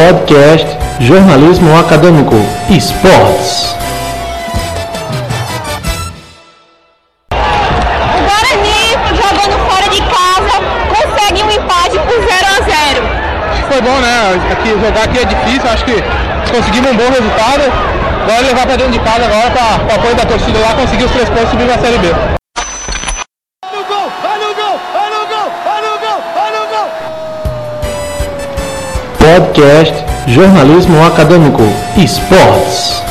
Podcast Jornalismo Acadêmico Esportes. O Guarani, jogando fora de casa, consegue um empate por 0 a 0 Foi bom, né? Aqui, jogar aqui é difícil, acho que conseguimos um bom resultado. Agora levar pra dentro de casa agora para o apoio da torcida lá, conseguir os três pontos e subir na Série B. Podcast Jornalismo Acadêmico Esportes.